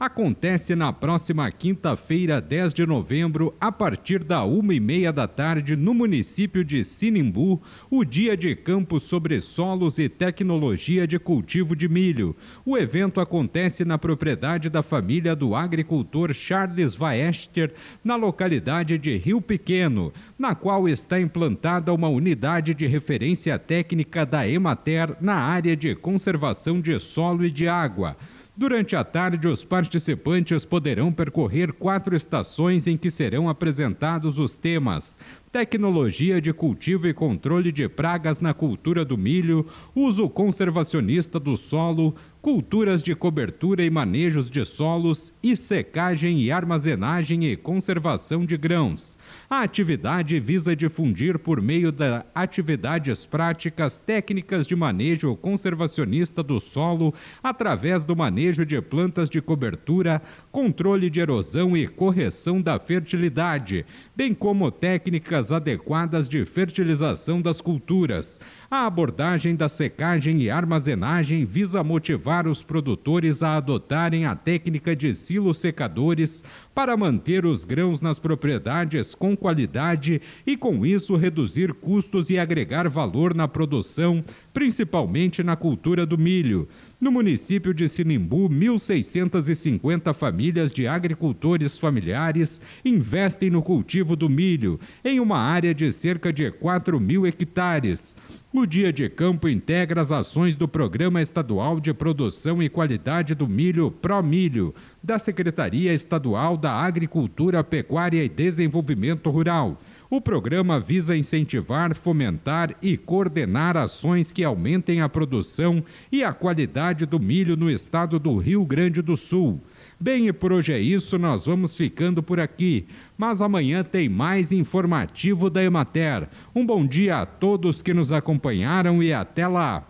acontece na próxima quinta-feira, 10 de novembro, a partir da uma e meia da tarde, no município de Sinimbu, o Dia de Campo sobre Solos e Tecnologia de Cultivo de Milho. O evento acontece na propriedade da família do agricultor Charles Vaester, na localidade de Rio Pequeno, na qual está implantada uma unidade de referência técnica da Emater na área de conservação de solo e de água. Durante a tarde, os participantes poderão percorrer quatro estações em que serão apresentados os temas tecnologia de cultivo e controle de pragas na cultura do milho, uso conservacionista do solo, culturas de cobertura e manejos de solos e secagem e armazenagem e conservação de grãos. A atividade visa difundir por meio de atividades práticas técnicas de manejo conservacionista do solo através do manejo de plantas de cobertura, controle de erosão e correção da fertilidade, bem como técnicas adequadas de fertilização das culturas. A abordagem da secagem e armazenagem visa motivar os produtores a adotarem a técnica de silos secadores para manter os grãos nas propriedades com qualidade e, com isso, reduzir custos e agregar valor na produção, principalmente na cultura do milho. No município de Sinimbu, 1.650 famílias de agricultores familiares investem no cultivo do milho, em uma área de cerca de 4 mil hectares. O Dia de Campo integra as ações do Programa Estadual de Produção e Qualidade do Milho ProMilho, da Secretaria Estadual da Agricultura, Pecuária e Desenvolvimento Rural. O programa visa incentivar, fomentar e coordenar ações que aumentem a produção e a qualidade do milho no estado do Rio Grande do Sul. Bem, e por hoje é isso, nós vamos ficando por aqui. Mas amanhã tem mais informativo da Emater. Um bom dia a todos que nos acompanharam e até lá!